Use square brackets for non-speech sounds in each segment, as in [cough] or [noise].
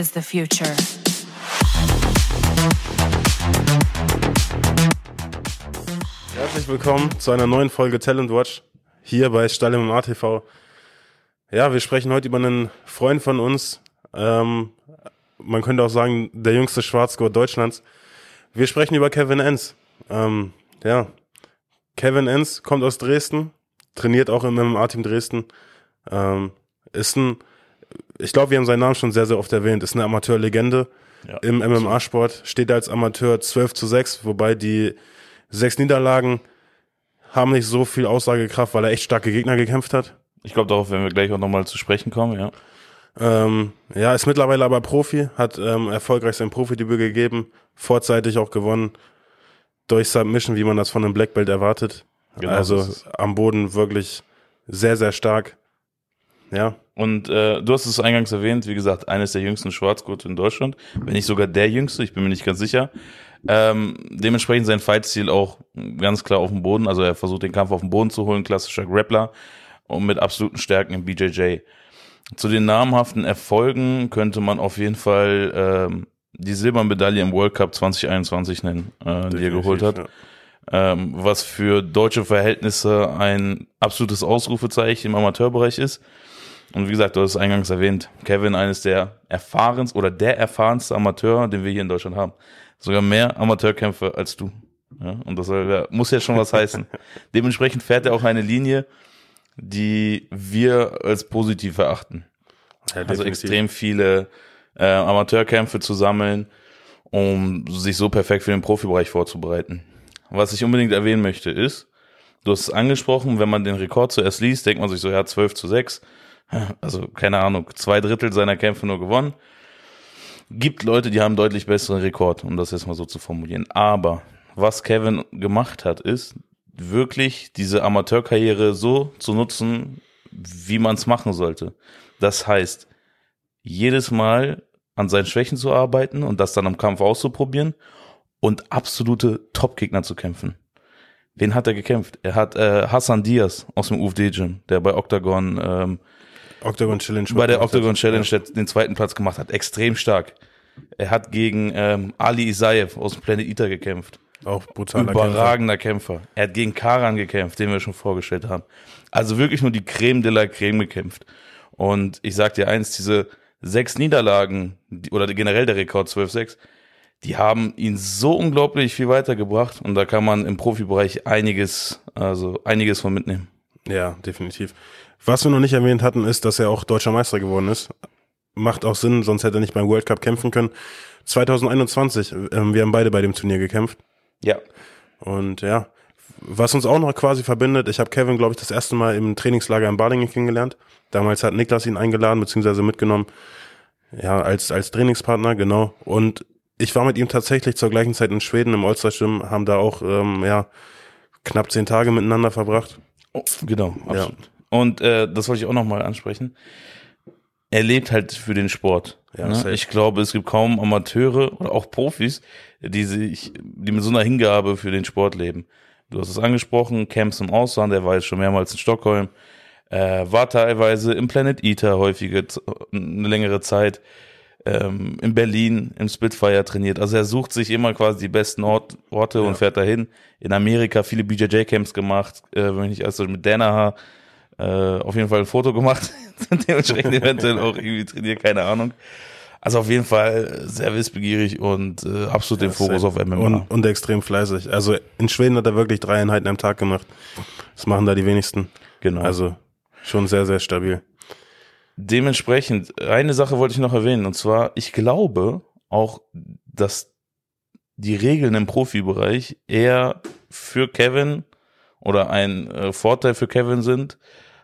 is the future. Herzlich willkommen zu einer neuen Folge Talent Watch hier bei Stall im ATV. Ja, wir sprechen heute über einen Freund von uns. Ähm, man könnte auch sagen, der jüngste Schwarzgurt Deutschlands. Wir sprechen über Kevin Enns. Ähm, ja, Kevin Enns kommt aus Dresden, trainiert auch im MMA-Team Dresden. Ähm, ist ein, ich glaube, wir haben seinen Namen schon sehr, sehr oft erwähnt, ist eine Amateurlegende Ja, im MMA-Sport, steht als Amateur 12 zu 6, wobei die sechs Niederlagen haben nicht so viel Aussagekraft, weil er echt starke Gegner gekämpft hat. Ich glaube, darauf werden wir gleich auch nochmal zu sprechen kommen, ja. Ähm, ja, ist mittlerweile aber Profi, hat ähm, erfolgreich sein Profidebüt gegeben, vorzeitig auch gewonnen durch Submission, wie man das von einem Black Belt erwartet. Genau, also am Boden wirklich sehr, sehr stark. Ja, Und äh, du hast es eingangs erwähnt, wie gesagt, eines der jüngsten Schwarzgurte in Deutschland, wenn nicht sogar der jüngste, ich bin mir nicht ganz sicher. Ähm, dementsprechend sein Fightstil auch ganz klar auf dem Boden, also er versucht den Kampf auf den Boden zu holen, klassischer Grappler und mit absoluten Stärken im BJJ. Zu den namhaften Erfolgen könnte man auf jeden Fall ähm, die Silbermedaille im World Cup 2021 nennen, äh, die er geholt hat. Ja. ähm, was für deutsche Verhältnisse ein absolutes Ausrufezeichen im Amateurbereich ist. Und wie gesagt, du hast es eingangs erwähnt, Kevin, eines der erfahrensten oder der erfahrenste Amateur, den wir hier in Deutschland haben. Sogar mehr Amateurkämpfe als du. Ja, und das muss ja schon was heißen. [laughs] Dementsprechend fährt er auch eine Linie, die wir als positiv erachten. Ja, Also extrem viele äh, Amateurkämpfe zu sammeln, um sich so perfekt für den Profibereich vorzubereiten. Was ich unbedingt erwähnen möchte ist, du hast es angesprochen, wenn man den Rekord zuerst liest, denkt man sich so, ja, 12 zu 6, also keine Ahnung, zwei Drittel seiner Kämpfe nur gewonnen. Gibt Leute, die haben deutlich besseren Rekord, um das jetzt mal so zu formulieren. Aber was Kevin gemacht hat, ist wirklich diese Amateurkarriere so zu nutzen, wie man es machen sollte. Das heißt, jedes Mal an seinen Schwächen zu arbeiten und das dann am Kampf auszuprobieren und absolute Top-Gegner zu kämpfen. Wen hat er gekämpft? Er hat äh, Hassan Diaz aus dem UFD-Gym, der bei Octagon, ähm, Octagon Challenge. bei der. Octagon Challenge Ja. der- den zweiten Platz gemacht hat. Extrem stark. Er hat gegen ähm, Ali Isaev aus dem Planet Eater gekämpft. Auch brutaler Kämpfer. Überragender Kämpfer. Er hat gegen Karan gekämpft, den wir schon vorgestellt haben. Also wirklich nur die Creme de la Creme gekämpft. Und ich sag dir eins, diese sechs Niederlagen, oder generell der Rekord 12-6, die haben ihn so unglaublich viel weitergebracht. Und da kann man im Profibereich einiges, also einiges von mitnehmen. Ja, definitiv. Was wir noch nicht erwähnt hatten, ist, dass er auch deutscher Meister geworden ist. Macht auch Sinn, sonst hätte er nicht beim World Cup kämpfen können. 2021, ähm, wir haben beide bei dem Turnier gekämpft. Ja. Und ja, was uns auch noch quasi verbindet, ich habe Kevin, glaube ich, das erste Mal im Trainingslager in Balingen kennengelernt. Damals hat Niklas ihn eingeladen, beziehungsweise mitgenommen. Ja, als, als Trainingspartner, genau. Und ich war mit ihm tatsächlich zur gleichen Zeit in Schweden im All-Star-Gym, haben da auch, ähm, ja, knapp zehn Tage miteinander verbracht. Oh, genau, absolut. Und äh, das wollte ich auch nochmal ansprechen. Er lebt halt für den Sport. Ja, ne? Ich glaube, es gibt kaum Amateure oder auch Profis, die sich, die mit so einer Hingabe für den Sport leben. Du hast es angesprochen, Camps im Ausland, er war jetzt schon mehrmals in Stockholm, äh, war teilweise im Planet Eater häufige, eine längere Zeit, ähm, in Berlin, im Spitfire trainiert. Also er sucht sich immer quasi die besten Ort, Orte und fährt dahin. In Amerika viele BJJ-Camps gemacht, äh, wenn ich nicht also mit Danaher äh, auf jeden Fall ein Foto gemacht. [laughs] Dementsprechend eventuell auch irgendwie trainiert, keine Ahnung. Also auf jeden Fall sehr wissbegierig und äh, absolut den Fokus auf MMA. Und, und extrem fleißig. Also in Schweden hat er wirklich drei Einheiten am Tag gemacht. Das machen da die wenigsten. genau. Also schon sehr, sehr stabil. Dementsprechend, eine Sache wollte ich noch erwähnen, und zwar, ich glaube auch, dass die Regeln im Profibereich eher für Kevin oder ein äh, Vorteil für Kevin sind,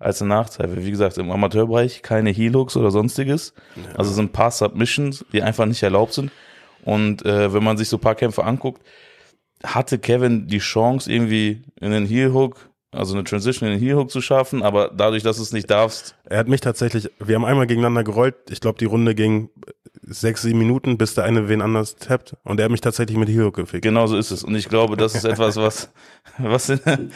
als ein Nachteil. Wie gesagt, im Amateurbereich keine Heel-Hooks oder sonstiges. Also es sind ein paar Submissions, die einfach nicht erlaubt sind. Und äh, wenn man sich so ein paar Kämpfe anguckt, hatte Kevin die Chance, irgendwie in den Heel-Hook, also eine Transition in den Heel-Hook zu schaffen, aber dadurch, dass du es nicht darfst, Er hat mich tatsächlich, wir haben einmal gegeneinander gerollt. Ich glaube, die Runde ging sechs, sieben Minuten, bis der eine wen anders tappt. Und er hat mich tatsächlich mit Heel gefickt. Genau so ist es. Und ich glaube, das ist etwas, was, was in, [laughs]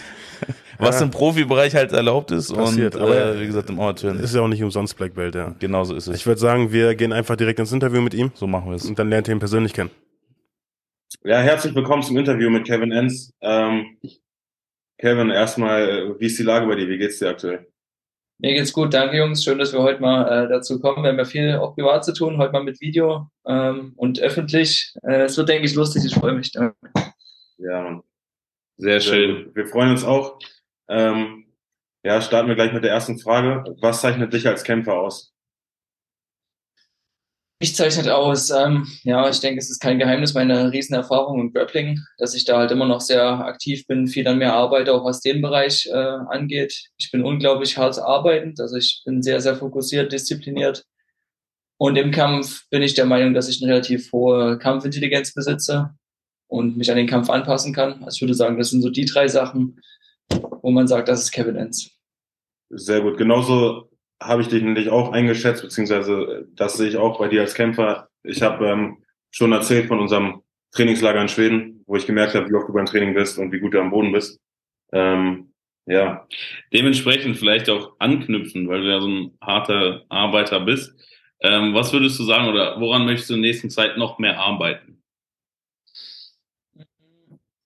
was im Profibereich halt erlaubt ist Passiert, und aber äh, wie gesagt im Amateur. Ist ja auch nicht umsonst Black Belt, ja. Genauso ist es. Ich würde sagen, wir gehen einfach direkt ins Interview mit ihm so machen wir es. und dann lernt ihr ihn persönlich kennen. Ja, herzlich willkommen zum Interview mit Kevin Enns. Ähm, Kevin, erstmal, wie ist die Lage bei dir? Wie geht's dir aktuell? Mir geht's gut, danke Jungs. Schön, dass wir heute mal äh, dazu kommen. Wir haben ja viel auch privat zu tun, heute mal mit Video ähm, und öffentlich. Äh, es wird, denke ich, lustig. Ich freue mich. Danke. Ja, Mann. Sehr schön. Wir freuen uns auch. Ähm, ja, starten wir gleich mit der ersten Frage. Was zeichnet dich als Kämpfer aus? Mich zeichnet aus, ähm, ja, ich denke, es ist kein Geheimnis, meine Riesenerfahrung im Grappling, dass ich da halt immer noch sehr aktiv bin, viel an mir arbeite, auch was den Bereich äh, angeht. Ich bin unglaublich hart arbeitend, also ich bin sehr, sehr fokussiert, diszipliniert. Und im Kampf bin ich der Meinung, dass ich eine relativ hohe Kampfintelligenz besitze und mich an den Kampf anpassen kann. Also ich würde sagen, das sind so die drei Sachen, wo man sagt, das ist Kevin Enns. Sehr gut. Genauso habe ich dich nämlich auch eingeschätzt, beziehungsweise das sehe ich auch bei dir als Kämpfer. Ich habe ähm, schon erzählt von unserem Trainingslager in Schweden, wo ich gemerkt habe, wie oft du beim Training bist und wie gut du am Boden bist. Ähm, ja. Dementsprechend vielleicht auch anknüpfen, weil du ja so ein harter Arbeiter bist. Ähm, was würdest du sagen oder woran möchtest du in der nächsten Zeit noch mehr arbeiten?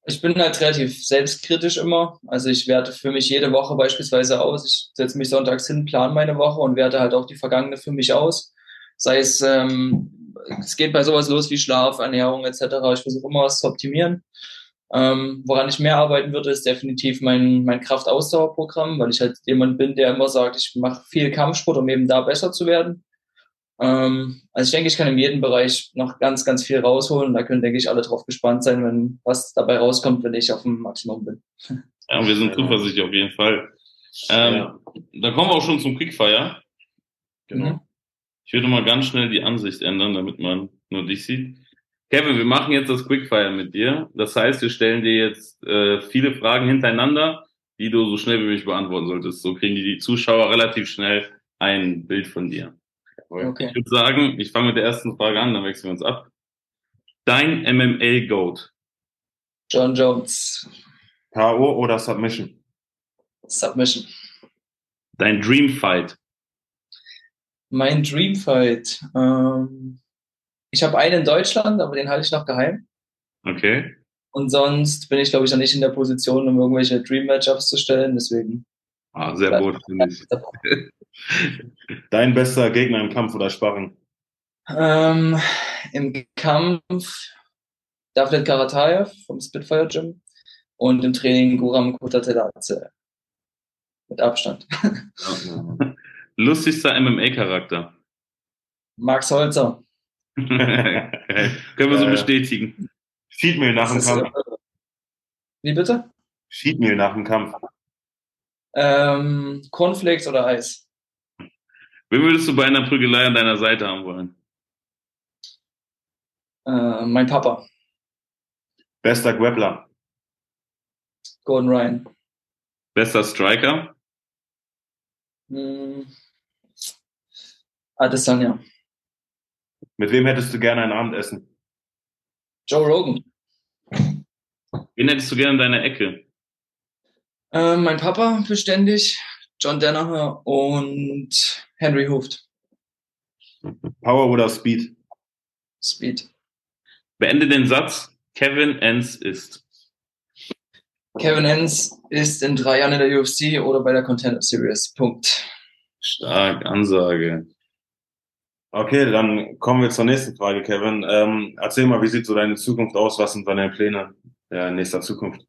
Ich bin halt relativ selbstkritisch immer. Also ich werte für mich jede Woche beispielsweise aus. Ich setze mich sonntags hin, plan meine Woche und werte halt auch die vergangene für mich aus. Sei es, ähm, es geht bei sowas los wie Schlaf, Ernährung etc. Ich versuche immer was zu optimieren. Ähm, woran ich mehr arbeiten würde, ist definitiv mein, mein Kraftausdauerprogramm, weil ich halt jemand bin, der immer sagt, ich mache viel Kampfsport, um eben da besser zu werden. Ähm, also ich denke, ich kann in jedem Bereich noch ganz, ganz viel rausholen. Da können, denke ich, alle drauf gespannt sein, wenn was dabei rauskommt, wenn ich auf dem Maximum bin. Ja, wir sind zuversichtlich auf jeden Fall. Ähm, ja. Da kommen wir auch schon zum Quickfire. Genau. Mhm. Ich würde mal ganz schnell die Ansicht ändern, damit man nur dich sieht. Kevin, wir machen jetzt das Quickfire mit dir. Das heißt, wir stellen dir jetzt äh, viele Fragen hintereinander, die du so schnell wie möglich beantworten solltest. So kriegen die, die Zuschauer relativ schnell ein Bild von dir. Okay. Ich würde sagen, ich fange mit der ersten Frage an, dann wechseln wir uns ab. Dein MMA-Goat? John Jones. K.O. oder Submission? Submission. Dein Dream Fight? Mein Dream Fight? Ähm, ich habe einen in Deutschland, aber den halte ich noch geheim. Okay. Und sonst bin ich, glaube ich, noch nicht in der Position, um irgendwelche Dream Matchups zu stellen. Deswegen. Ah, sehr gut, [laughs] finde ich. [laughs] Dein bester Gegner im Kampf oder Sparring? Ähm, Im Kampf David Karataev vom Spitfire Gym und im Training Guram Kutateladze. Mit Abstand. [laughs] Lustigster MMA-Charakter? Max Holzer. Können wir so äh, bestätigen. Cheatmeal nach dem Kampf. Wie bitte? Cheatmeal nach dem Kampf. Ähm, Cornflakes oder Eis? Wen würdest du bei einer Prügelei an deiner Seite haben wollen? Äh, mein Papa. Bester Grappler? Gordon Ryan. Bester Striker? Hm. Adesanya. Mit wem hättest du gerne ein Abendessen? Joe Rogan. Wen hättest du gerne in deiner Ecke? Äh, mein Papa beständig, John Danaher und Henry Hooft. Power oder Speed? Speed. Beende den Satz. Kevin Enns ist. Kevin Enns ist in drei Jahren in der UFC oder bei der Contender Series. Punkt. Stark, Ansage. Okay, dann kommen wir zur nächsten Frage, Kevin. Ähm, erzähl mal, wie sieht so deine Zukunft aus? Was sind deine Pläne in nächster Zukunft?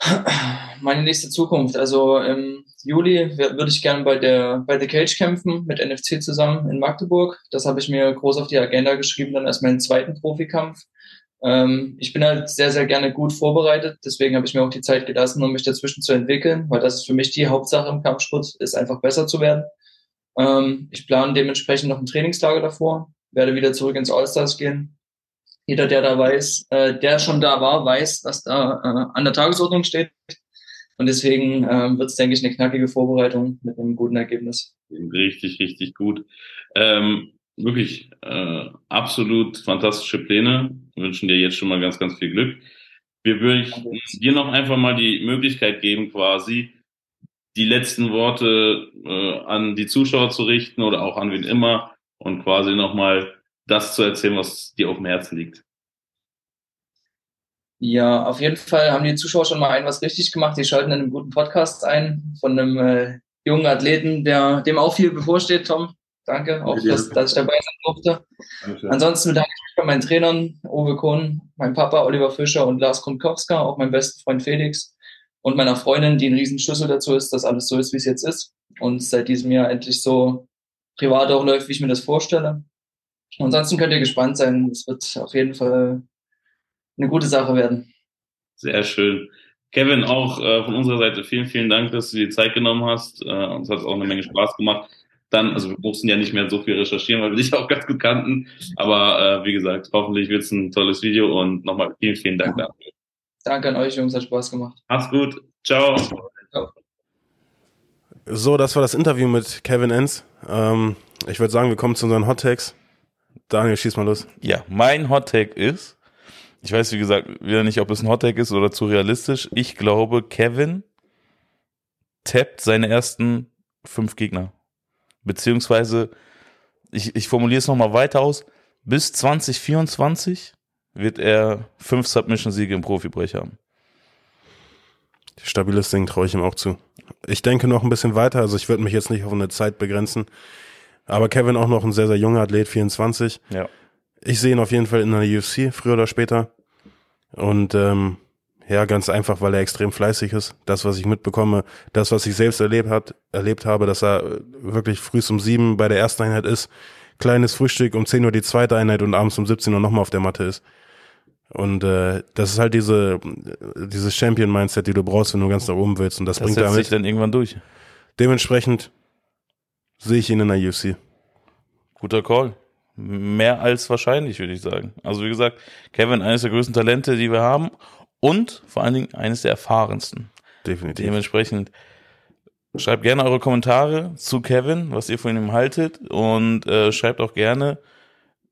[clears throat] Meine nächste Zukunft. Also im Juli würde ich gerne bei der bei The Cage kämpfen mit NFC zusammen in Magdeburg. Das habe ich mir groß auf die Agenda geschrieben, dann als meinen zweiten Profikampf. Ähm, ich bin halt sehr, sehr gerne gut vorbereitet. Deswegen habe ich mir auch die Zeit gelassen, um mich dazwischen zu entwickeln, weil das ist für mich die Hauptsache im Kampfsport, ist einfach besser zu werden. Ähm, ich plane dementsprechend noch ein Trainingslager davor, werde wieder zurück ins Allstars gehen, jeder, der da weiß, äh, der schon da war, weiß, was da äh, an der Tagesordnung steht. Und deswegen äh, wird es, denke ich, eine knackige Vorbereitung mit einem guten Ergebnis. Richtig, richtig gut. Ähm, wirklich äh, absolut fantastische Pläne. Wir wünschen dir jetzt schon mal ganz, ganz viel Glück. Wir würden dir noch einfach mal die Möglichkeit geben, quasi die letzten Worte äh, an die Zuschauer zu richten oder auch an wen immer und quasi nochmal das zu erzählen, was dir auf dem Herzen liegt. Ja, auf jeden Fall haben die Zuschauer schon mal ein was richtig gemacht. Die schalten in einem guten Podcast ein von einem äh, jungen Athleten, der dem auch viel bevorsteht, Tom. Danke, auch dass, dass ich dabei sein durfte. Danke. Ansonsten bedanke ich mich bei meinen Trainern, Uwe Kohn, mein Papa Oliver Fischer und Lars Krunkowska, auch meinem besten Freund Felix und meiner Freundin, die ein Riesenschlüssel dazu ist, dass alles so ist, wie es jetzt ist. Und seit diesem Jahr endlich so privat auch läuft, wie ich mir das vorstelle. Ansonsten könnt ihr gespannt sein. Es wird auf jeden Fall eine gute Sache werden. Sehr schön. Kevin, auch äh, von unserer Seite vielen, vielen Dank, dass du dir Zeit genommen hast. Äh, uns hat es auch eine Menge Spaß gemacht. Dann, also wir mussten ja nicht mehr so viel recherchieren, weil wir dich [laughs] auch ganz gut kannten. Aber äh, wie gesagt, hoffentlich wird es ein tolles Video und nochmal vielen, vielen Dank dafür. Danke an euch, Jungs, hat Spaß gemacht. Mach's gut. Ciao. Ciao. So, das war das Interview mit Kevin Enns. Ähm, ich würde sagen, wir kommen zu unseren Hot Takes. Daniel, schieß mal los. Ja, mein Hot Take ist, ich weiß wie gesagt wieder nicht, ob es ein Hot Take ist oder zu realistisch. Ich glaube, Kevin tappt seine ersten fünf Gegner. Beziehungsweise, ich, ich formuliere es nochmal weiter aus, bis 2024 wird er fünf Submission-Siege im Profibereich haben. Stabiles Ding traue ich ihm auch zu. Ich denke noch ein bisschen weiter, also ich würde mich jetzt nicht auf eine Zeit begrenzen. Aber Kevin auch noch ein sehr, sehr junger Athlet, 24. Ja. Ich sehe ihn auf jeden Fall in der UFC, früher oder später. Und ähm, ja, ganz einfach, weil er extrem fleißig ist. Das, was ich mitbekomme, das, was ich selbst erlebt, hat, erlebt habe, dass er wirklich früh um sieben bei der ersten Einheit ist, kleines Frühstück, um zehn Uhr die zweite Einheit und abends um 17 Uhr nochmal auf der Matte ist. Und äh, das ist halt diese dieses Champion-Mindset, die du brauchst, wenn du ganz nach oben willst. Und das, das bringt damit. sich dann irgendwann durch. Dementsprechend sehe ich ihn in der UFC. Guter Call. Mehr als wahrscheinlich, würde ich sagen. Also wie gesagt, Kevin, eines der größten Talente, die wir haben. Und vor allen Dingen eines der erfahrensten. Definitiv. Dementsprechend schreibt gerne eure Kommentare zu Kevin, was ihr von ihm haltet. Und äh, schreibt auch gerne,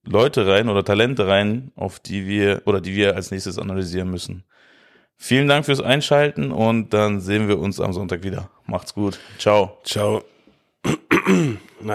Leute rein oder Talente rein, auf die wir oder die wir als nächstes analysieren müssen. Vielen Dank fürs Einschalten und dann sehen wir uns am Sonntag wieder. Macht's gut. Ciao. Ciao. [clears throat] 嗯那